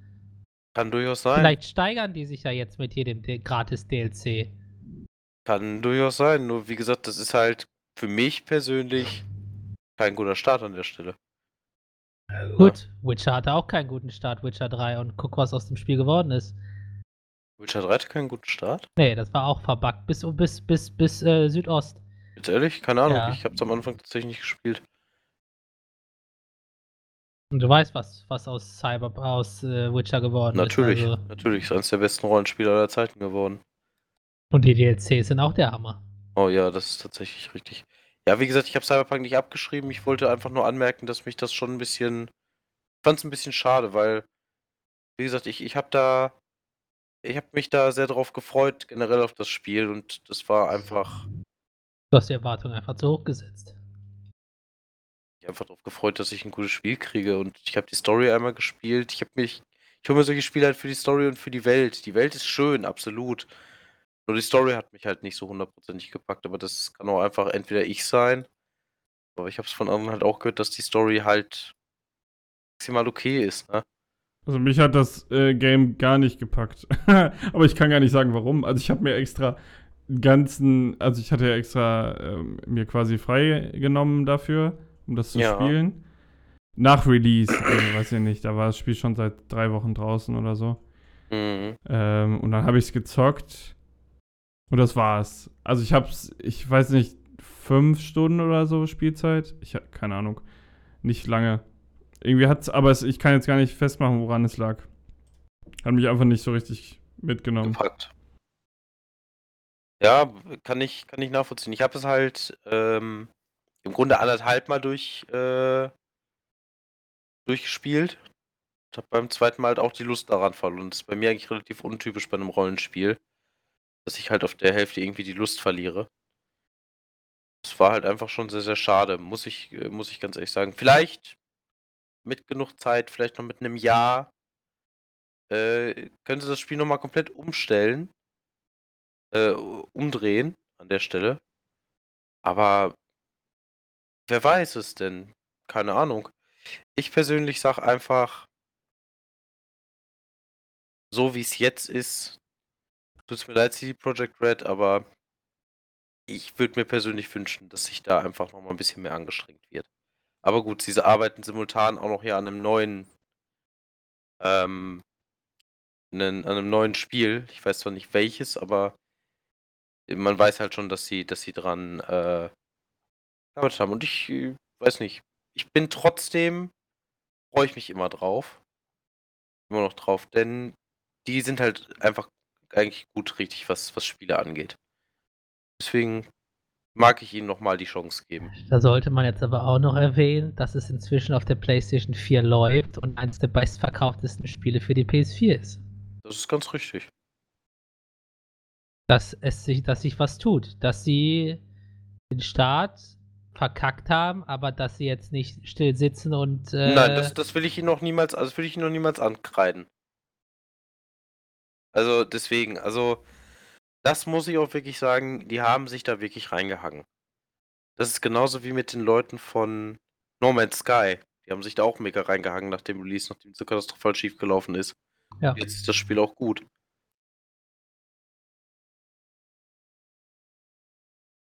Kann durchaus sein. Vielleicht steigern die sich ja jetzt mit jedem gratis DLC. Kann durchaus sein. Nur wie gesagt, das ist halt für mich persönlich kein guter Start an der Stelle. Gut, Witcher hatte auch keinen guten Start, Witcher 3, und guck, was aus dem Spiel geworden ist. Witcher 3 hatte keinen guten Start. Nee, das war auch verbuggt, bis, bis, bis, bis äh, Südost. Jetzt ehrlich? Keine Ahnung. Ja. Ich hab's am Anfang tatsächlich nicht gespielt. Und du weißt, was, was aus Cyber, aus äh, Witcher geworden Natürlich, ist. Also, natürlich. Ist eines der besten Rollenspiele aller Zeiten geworden. und die DLCs sind auch der Hammer. Oh ja, das ist tatsächlich richtig. Ja, wie gesagt, ich habe Cyberpunk nicht abgeschrieben. Ich wollte einfach nur anmerken, dass mich das schon ein bisschen. Ich fand es ein bisschen schade, weil, wie gesagt, ich, ich habe da. Ich habe mich da sehr drauf gefreut, generell auf das Spiel. Und das war einfach. Du hast die Erwartungen einfach zu hoch gesetzt. Ich einfach darauf gefreut, dass ich ein gutes Spiel kriege. Und ich habe die Story einmal gespielt. Ich habe mich. Ich hole mir solche Spiele halt für die Story und für die Welt. Die Welt ist schön, absolut. Nur die Story hat mich halt nicht so hundertprozentig gepackt. Aber das kann auch einfach entweder ich sein. Aber ich habe es von anderen halt auch gehört, dass die Story halt maximal okay ist. Ne? Also mich hat das äh, Game gar nicht gepackt. Aber ich kann gar nicht sagen, warum. Also ich habe mir extra ganzen, also ich hatte ja extra ähm, mir quasi frei genommen dafür, um das zu Ja. spielen. Nach Release, also weiß ich nicht, da war das Spiel schon seit drei Wochen draußen oder so. Mhm. Ähm, und dann habe ich es gezockt. Und das war's. Also ich hab's, ich weiß nicht, fünf Stunden oder so Spielzeit. Ich habe keine Ahnung. Nicht lange. Irgendwie hat's, aber es, ich kann jetzt gar nicht festmachen, woran es lag. Hat mich einfach nicht so richtig mitgenommen. Gepackt. Ja, kann ich, kann ich nachvollziehen. Ich habe es halt ähm, im Grunde anderthalb Mal durch, äh, durchgespielt. Ich habe beim zweiten Mal halt auch die Lust daran verloren. Das ist bei mir eigentlich relativ untypisch bei einem Rollenspiel, dass ich halt auf der Hälfte irgendwie die Lust verliere. Das war halt einfach schon sehr, sehr schade, muss ich, äh, muss ich ganz ehrlich sagen. Vielleicht mit genug Zeit, vielleicht noch mit einem Jahr, äh, könnte das Spiel nochmal komplett umstellen, äh, umdrehen an der Stelle. Aber wer weiß es denn? Keine Ahnung. Ich persönlich sag einfach, so wie es jetzt ist, tut's mir leid, CD Projekt Red, aber ich würde mir persönlich wünschen, dass sich da einfach noch mal ein bisschen mehr angestrengt wird. Aber gut, sie arbeiten simultan auch noch ja an einem neuen, ähm, an einem neuen Spiel. Ich weiß zwar nicht welches, aber man weiß halt schon, dass sie, dass sie dran äh, gearbeitet haben. Und ich äh, weiß nicht. Ich bin trotzdem, freue ich mich immer drauf. Immer noch drauf, denn die sind halt einfach eigentlich gut richtig, was, was Spiele angeht. Deswegen mag ich ihnen nochmal die Chance geben. Da sollte man jetzt aber auch noch erwähnen, dass es inzwischen auf der PlayStation 4 läuft und eines der bestverkauftesten Spiele für die PS4 ist. Das ist ganz richtig. Dass es sich, dass sich was tut. Dass sie den Start verkackt haben, aber dass sie jetzt nicht still sitzen und äh, Nein, das, das will ich ihnen noch niemals, also das will ich ihnen noch niemals ankreiden. Also deswegen, also das muss ich auch wirklich sagen, die haben sich da wirklich reingehangen. Das ist genauso wie mit den Leuten von No Man's Sky. Die haben sich da auch mega reingehangen nach dem Release, nachdem es so katastrophal schief gelaufen ist. ja. Jetzt ist das Spiel auch gut.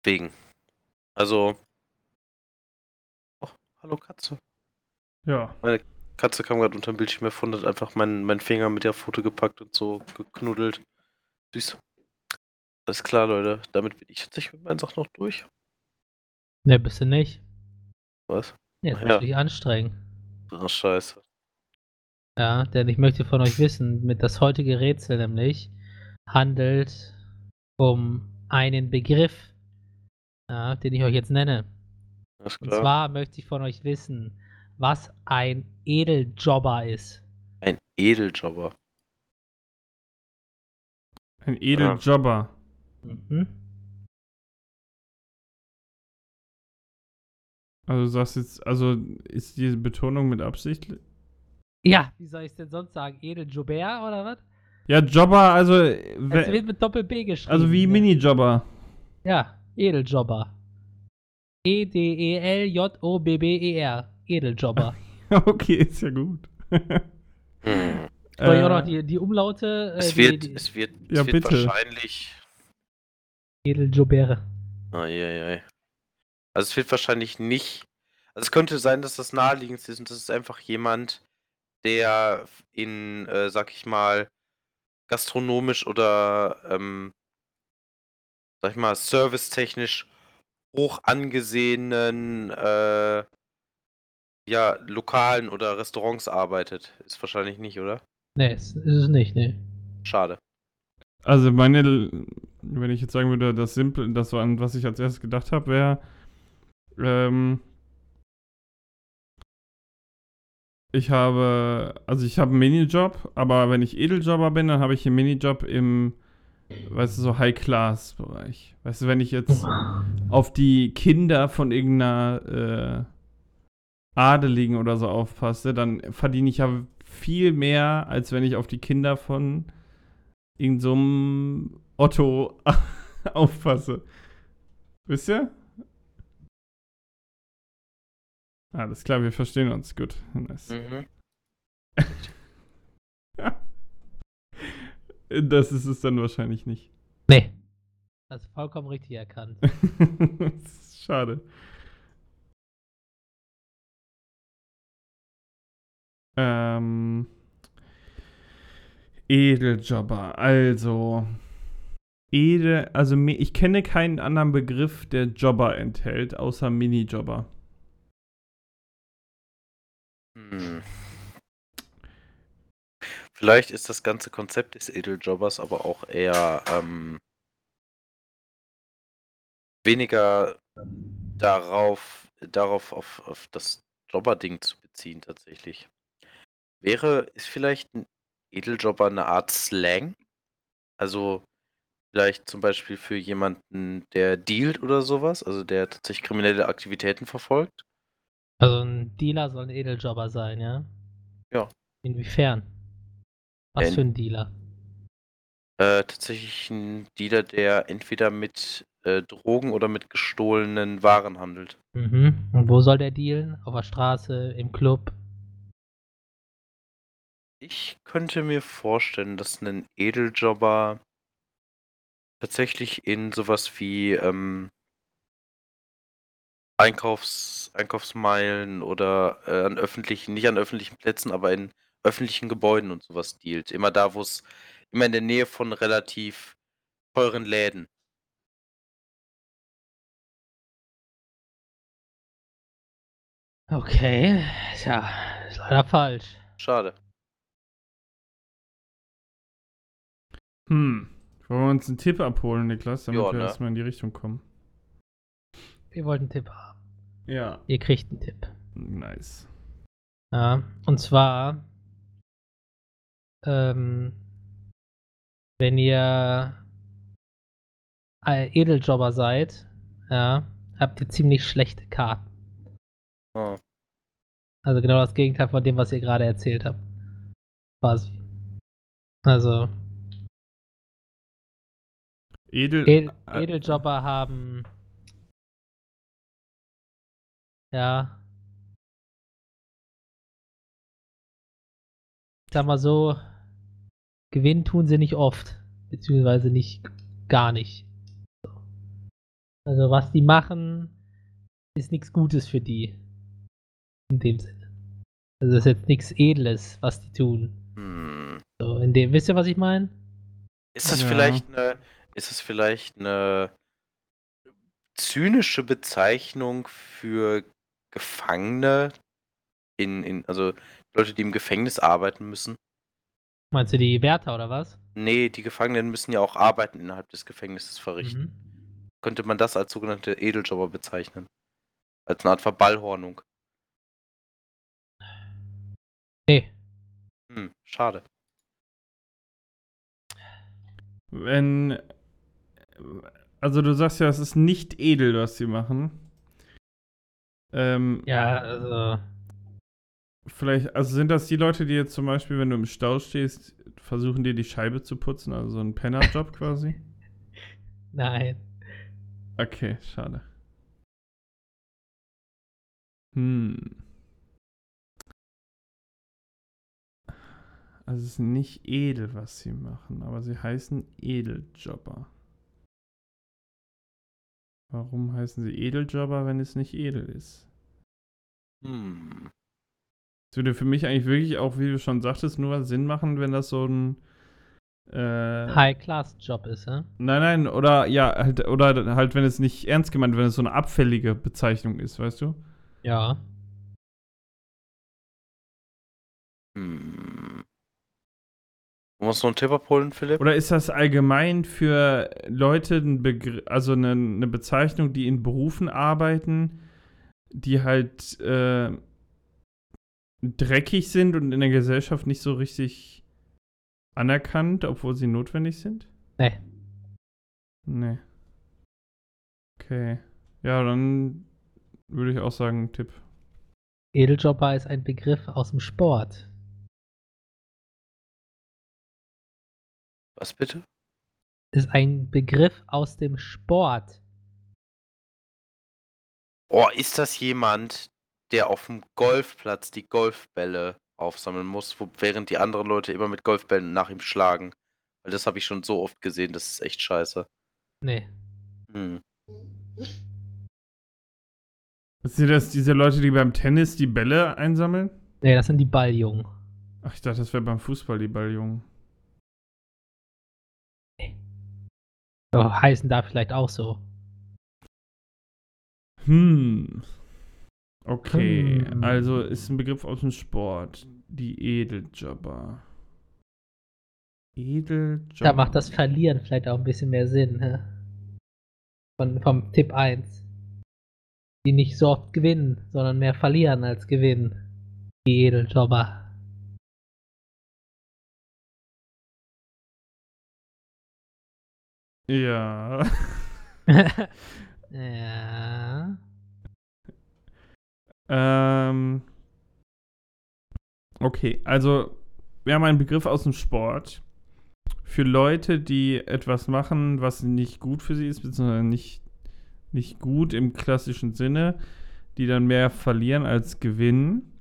Wegen. Also. Oh, hallo Katze. Ja. Katze kam gerade unter dem Bildschirm hervor und hat einfach meinen mein Finger mit der Foto gepackt und so geknuddelt. Süß. Alles klar, Leute. Damit bin ich tatsächlich mit meinen Sachen noch durch. Ne, bist du nicht. Was? Jetzt Ja. musst du dich anstrengen. Ach, scheiße. Ja, denn ich möchte von euch wissen, mit das heutige Rätsel nämlich handelt um einen Begriff, ja, den ich euch jetzt nenne. Alles Und klar. zwar möchte ich von euch wissen, was ein Edeljobber ist. Ein Edeljobber. Ein Edeljobber. Mhm. Also du sagst jetzt, also ist die Betonung mit Absicht? Ja, wie soll ich es denn sonst sagen? Edeljobber oder was? Ja, Jobber, also, Es wird mit Doppel-B geschrieben. also wie ne? Minijobber. Ja, Edeljobber. E E-D-E-L-J-O-B-B-E-R. Edeljobber. okay, ist ja gut. Hm. Ich auch Äh, noch die, die Umlaute? Es äh, wird, die, die es wird, Ja, es wird bitte. wahrscheinlich. Edeljobber. Eieiei. Also es wird wahrscheinlich nicht. Also es könnte sein, dass das naheliegend ist und das ist einfach jemand, der in, äh, sag ich mal, gastronomisch oder ähm, sag ich mal, servicetechnisch hoch angesehenen äh, ja, Lokalen oder Restaurants arbeitet. Ist wahrscheinlich nicht, oder? Nee, ist, ist es nicht, nee. Schade. Also meine, wenn ich jetzt sagen würde, das Simple, das war an was ich als erstes gedacht habe, wäre, ähm, ich habe, also ich habe einen Minijob, aber wenn ich Edeljobber bin, dann habe ich einen Minijob im, weißt du, so High-Class-Bereich. Weißt du, wenn ich jetzt auf die Kinder von irgendeiner äh, Adeligen oder so aufpasse, dann verdiene ich ja viel mehr, als wenn ich auf die Kinder von irgend so Otto aufpasse. Wisst ihr? Alles klar, wir verstehen uns. Gut. Nice. Mhm. Das ist es dann wahrscheinlich nicht. Nee. Hast du vollkommen richtig erkannt. das ist schade. Ähm, Edeljobber. Also, Edel, also ich kenne keinen anderen Begriff, der Jobber enthält, außer Minijobber. Hm. Vielleicht ist das ganze Konzept des Edeljobbers aber auch eher ähm, weniger darauf, darauf auf, auf das Jobber-Ding zu beziehen tatsächlich. Wäre, ist vielleicht ein Edeljobber eine Art Slang? Also vielleicht zum Beispiel für jemanden, der dealt oder sowas, also der tatsächlich kriminelle Aktivitäten verfolgt? Also ein Dealer soll ein Edeljobber sein, ja? Ja. Inwiefern? Was Ja, für ein Dealer? Äh, tatsächlich ein Dealer, der entweder mit äh, Drogen oder mit gestohlenen Waren handelt. Mhm. Und wo soll der dealen? Auf der Straße, im Club? Ich könnte mir vorstellen, dass ein Edeljobber tatsächlich in sowas wie ähm, Einkaufs Einkaufsmeilen oder äh, an öffentlichen, nicht an öffentlichen Plätzen, aber in öffentlichen Gebäuden und sowas dealt. Immer da, wo es immer in der Nähe von relativ teuren Läden. Okay. Tja, ist leider falsch. Schade. Hm. Wollen wir uns einen Tipp abholen, Niklas, damit Ja, wir ne? erstmal in die Richtung kommen? Wir wollten einen Tipp haben. Ja. Ihr kriegt einen Tipp. Nice. Ja, und zwar, ähm, wenn ihr Edeljobber seid, ja, habt ihr ziemlich schlechte Karten. Oh. Also genau das Gegenteil von dem, was ihr gerade erzählt habt. Quasi. Also, Edel. Ed äh, Edeljobber haben, ja, ich sag mal so, gewinnen tun sie nicht oft, beziehungsweise nicht gar nicht. So. Also was die machen, ist nichts Gutes für die. In dem Sinne. Also das ist jetzt nichts Edles, was die tun. Hm. So, in dem, wisst ihr, was ich meine? Ist das Ja. vielleicht eine, ist es vielleicht eine zynische Bezeichnung für Gefangene in, in, also Leute, die im Gefängnis arbeiten müssen. Meinst du die Wärter oder was? Nee, die Gefangenen müssen ja auch Arbeiten innerhalb des Gefängnisses verrichten. Mhm. Könnte man das als sogenannte Edeljobber bezeichnen? Als eine Art Verballhornung. Nee. Hm, schade. Wenn. Also, du sagst ja, es ist nicht edel, was sie machen. Ähm, Ja, also. Vielleicht, also sind das die Leute, die jetzt zum Beispiel, wenn du im Stau stehst, versuchen dir die Scheibe zu putzen, also so ein Pennerjob quasi? Nein. Okay, schade. Hm. Also es ist nicht edel, was sie machen, aber sie heißen Edeljobber. Warum heißen sie Edeljobber, wenn es nicht edel ist? Hm. Es würde für mich eigentlich wirklich auch, wie du schon sagtest, nur Sinn machen, wenn das so ein äh, High-Class-Job ist, ja? Nein, nein, oder ja, halt, oder halt, wenn es nicht ernst gemeint, wenn es so eine abfällige Bezeichnung ist, weißt du? Ja. Hm. Muss noch einen Tipp abholen, Philipp? Oder ist das allgemein für Leute ein Begr also eine, eine Bezeichnung, die in Berufen arbeiten, die halt äh, dreckig sind und in der Gesellschaft nicht so richtig anerkannt, obwohl sie notwendig sind? Nee. Nee. Okay. Ja, dann würde ich auch sagen, Tipp. Edeljobber ist ein Begriff aus dem Sport. Was bitte? Ist ein Begriff aus dem Sport. Oh, ist das jemand, der auf dem Golfplatz die Golfbälle aufsammeln muss, wo, während die anderen Leute immer mit Golfbällen nach ihm schlagen? Weil das habe ich schon so oft gesehen, das ist echt scheiße. Nee. Hm. Sind das diese Leute, die beim Tennis die Bälle einsammeln? Nee, das sind die Balljungen. Ach, ich dachte, das wäre beim Fußball die Balljungen. So, heißen da vielleicht auch so. Hm. Okay, Hm. also ist ein Begriff aus dem Sport. Die Edeljobber. Edeljobber. Da macht das Verlieren vielleicht auch ein bisschen mehr Sinn. hä? Von, vom Tipp 1. Die nicht so oft gewinnen, sondern mehr verlieren als gewinnen. Die Edeljobber. Ja. ja. ähm. Okay, also wir haben einen Begriff aus dem Sport. Für Leute, die etwas machen, was nicht gut für sie ist, beziehungsweise nicht, nicht gut im klassischen Sinne, die dann mehr verlieren als gewinnen.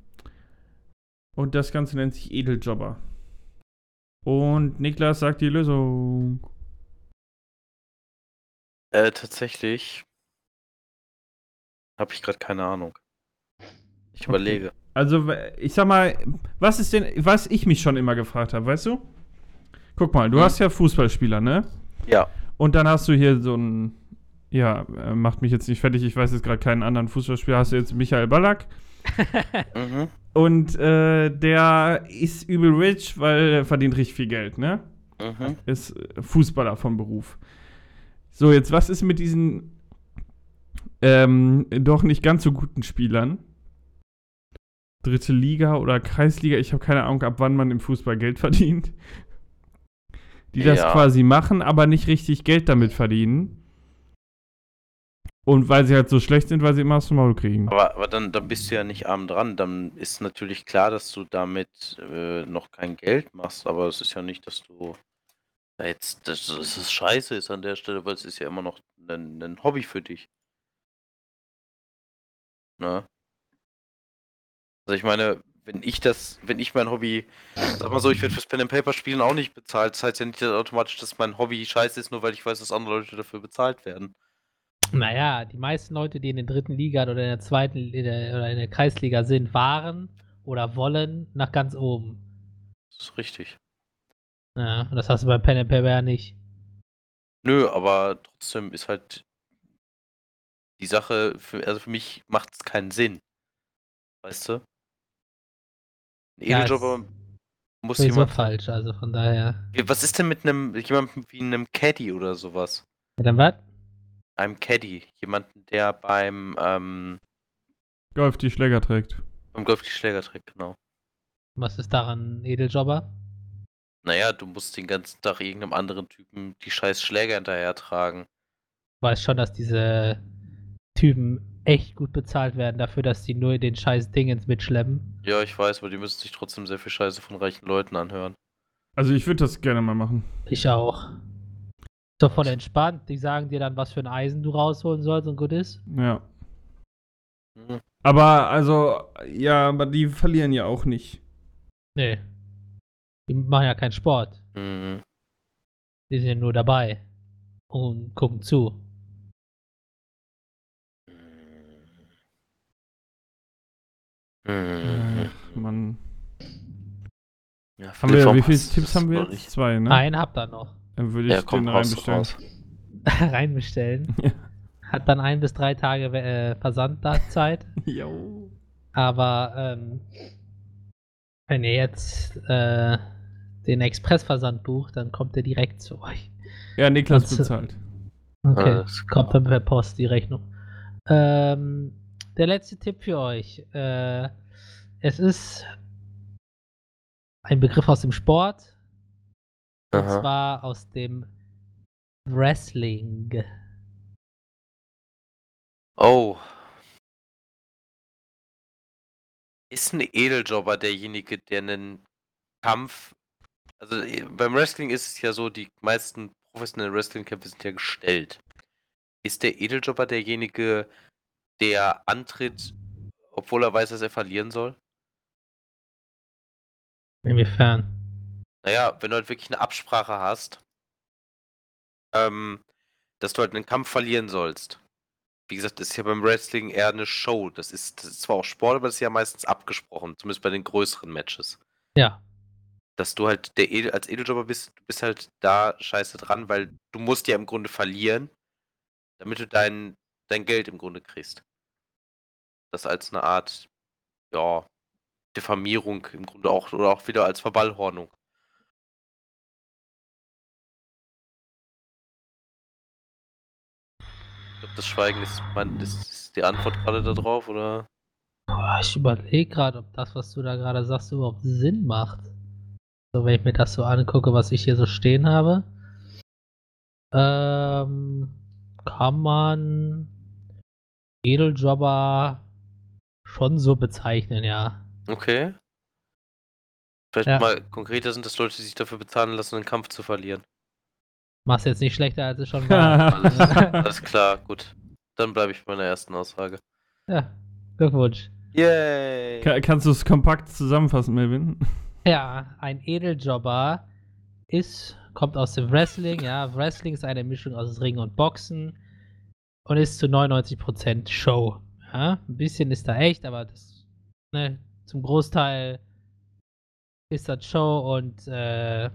Und das Ganze nennt sich Edeljobber. Und Niklas sagt die Lösung. Äh, tatsächlich habe ich gerade keine Ahnung. Ich Okay. überlege. Also, ich sag mal, was ist denn, was ich mich schon immer gefragt habe, weißt du? Guck mal, du Hm. hast ja Fußballspieler, ne? Ja. Und dann hast du hier so ein, ja, äh, macht mich jetzt nicht fertig, ich weiß jetzt gerade keinen anderen Fußballspieler, hast du jetzt Michael Ballack. Mhm. Und äh, der ist übel rich, weil er verdient richtig viel Geld, ne? Mhm. Ist äh, Fußballer vom Beruf. So, jetzt, was ist mit diesen ähm, doch nicht ganz so guten Spielern? Dritte Liga oder Kreisliga, ich habe keine Ahnung, ab wann man im Fußball Geld verdient. Die das Ja. quasi machen, aber nicht richtig Geld damit verdienen. Und weil sie halt so schlecht sind, weil sie immer aus dem Maul kriegen. Aber, aber dann, dann bist du ja nicht arm dran. Dann ist natürlich klar, dass du damit äh, noch kein Geld machst. Aber es ist ja nicht, dass du jetzt, dass, dass es scheiße ist an der Stelle, weil es ist ja immer noch ein, ein Hobby für dich. Ne? Also ich meine, wenn ich das, wenn ich mein Hobby, sag mal so, ich werde fürs Pen and Paper Spielen auch nicht bezahlt. Das heißt ja nicht dass automatisch, dass mein Hobby scheiße ist, nur weil ich weiß, dass andere Leute dafür bezahlt werden. Naja, die meisten Leute, die in der dritten Liga oder in der zweiten in der, oder in der Kreisliga sind, waren oder wollen nach ganz oben. Das ist richtig. Ja, das hast du bei Pen and Paper ja nicht. Nö, aber trotzdem ist halt die Sache, für, also für mich macht es keinen Sinn. Weißt du? Ein Ja, Edeljobber muss Sowieso jemand. falsch, also von daher. Ja, Was ist denn mit einem jemandem wie einem Caddy oder sowas? Ja, dann was? Einem Caddy, jemanden, der beim, ähm, Golf die Schläger trägt. beim Golf die Schläger trägt, genau. Was ist daran ein Edeljobber? Naja, du musst den ganzen Tag irgendeinem anderen Typen die scheiß Schläger hinterher tragen. Ich weiß schon, dass diese Typen echt gut bezahlt werden dafür, dass die nur den scheiß Dingens mitschleppen. Ja, ich weiß, aber die müssen sich trotzdem sehr viel Scheiße von reichen Leuten anhören. Also ich würde das gerne mal machen. Ich auch. So voll entspannt. Die sagen dir dann, was für ein Eisen du rausholen sollst und gut ist. Ja. Hm. Aber also, ja, aber die verlieren ja auch nicht. Nee. Die machen ja keinen Sport. Mhm. Die sind ja nur dabei. Und gucken zu. Mhm. Ach, Mann. Ja, Haben wir, wie viele Tipps haben wir jetzt? Zwei, ne? Einen habt ihr noch. Dann würde ich Ja, komm, den reinbestellen. Reinbestellen. Ja. Hat dann ein bis drei Tage äh, Versandzeit. Jo. Aber ähm, wenn ihr jetzt äh, den Expressversand bucht, dann kommt er direkt zu euch. Ja, Niklas Das- bezahlt. Okay, kommt dann per Post die Rechnung. Ähm, der letzte Tipp für euch. Äh, es ist ein Begriff aus dem Sport. Und Aha. zwar aus dem Wrestling. Oh. Ist ein Edeljobber derjenige, der einen Kampf. Also eh, beim Wrestling ist es ja so, die meisten professionellen Wrestling-Kämpfe sind ja gestellt. Ist der Edeljobber derjenige, der antritt, obwohl er weiß, dass er verlieren soll? Inwiefern? Naja, wenn du halt wirklich eine Absprache hast, ähm, dass du halt einen Kampf verlieren sollst. Wie gesagt, das ist ja beim Wrestling eher eine Show. Das ist, das ist zwar auch Sport, aber das ist ja meistens abgesprochen, zumindest bei den größeren Matches. Ja. Dass du halt der Edel, als Edeljobber bist, du bist halt da scheiße dran, weil du musst ja im Grunde verlieren, damit du dein, dein Geld im Grunde kriegst. Das als eine Art, ja, Diffamierung im Grunde auch, oder auch wieder als Verballhornung. Ich glaube, das Schweigen ist, mein, ist, ist die Antwort gerade darauf, oder? Ich überlege gerade, ob das, was du da gerade sagst, überhaupt Sinn macht. So, wenn ich mir das so angucke, was ich hier so stehen habe. Ähm, kann man Edeljobber schon so bezeichnen, ja. Okay. Vielleicht Ja. mal konkreter sind das Leute, die sich dafür bezahlen lassen, einen Kampf zu verlieren. Mach's jetzt nicht schlechter, als es schon war. Alles, alles klar, gut. Dann bleibe ich bei meiner ersten Aussage. ja, Glückwunsch. Yay! Ka- Kannst du es kompakt zusammenfassen, Melvin? Ja, ein Edeljobber ist, kommt aus dem Wrestling, ja. Wrestling ist eine Mischung aus Ring und Boxen und ist zu 99% Show. Ja, ein bisschen ist da echt, aber das, ne, zum Großteil ist das Show und äh,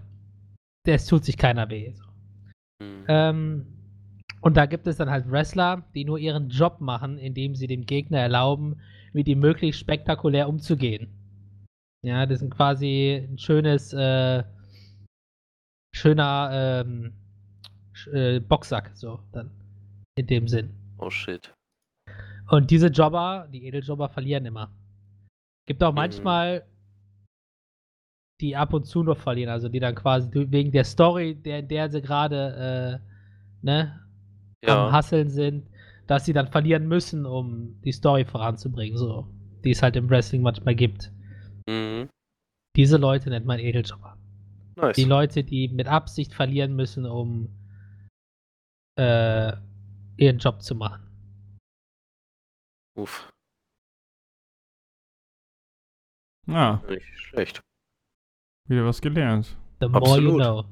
es tut sich keiner weh. So. Hm. Ähm, und da gibt es dann halt Wrestler, die nur ihren Job machen, indem sie dem Gegner erlauben, mit ihm möglichst spektakulär umzugehen. Ja, das sind quasi ein schönes, äh, schöner ähm, sch- äh, Boxsack, so dann in dem Sinn. Oh shit. Und diese Jobber, die Edeljobber, verlieren immer. Gibt auch Mhm. manchmal, die ab und zu noch verlieren, also die dann quasi wegen der Story, der, der sie gerade äh, ne, am Ja. Hasseln sind, dass sie dann verlieren müssen, um die Story voranzubringen, so. Die es halt im Wrestling manchmal gibt. Mhm. Diese Leute nennt man Edeljobber. Nice. Die Leute, die mit Absicht verlieren müssen, um äh, ihren Job zu machen. Uff, Ah, nicht schlecht. wieder was gelernt. The more you Absolut. know.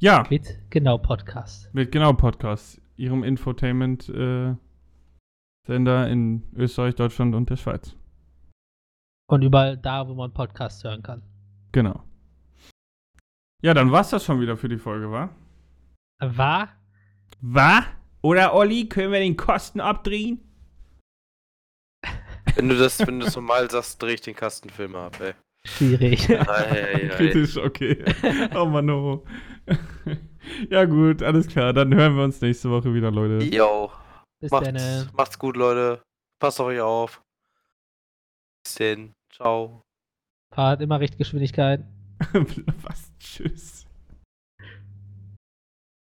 Ja, Mit genau Podcast. mit genau Podcast, ihrem Infotainment-Sender in Österreich, Deutschland und der Schweiz. Und überall da, wo man Podcasts hören kann. Genau. Ja, dann war's das schon wieder für die Folge, wa? War? Wa? Oder Olli, können wir den Kosten abdrehen? Wenn du das, wenn du das normal sagst, dreh ich den Kastenfilm ab, ey. Schwierig. Kritisch, okay. Oh Mann, oh. Ja gut, alles klar. Dann hören wir uns nächste Woche wieder, Leute. Yo, Bis dann. macht's, macht's gut, Leute. Passt auf euch auf. Bis denn. Ciao. Fahrt immer Richtgeschwindigkeit. Was? Tschüss.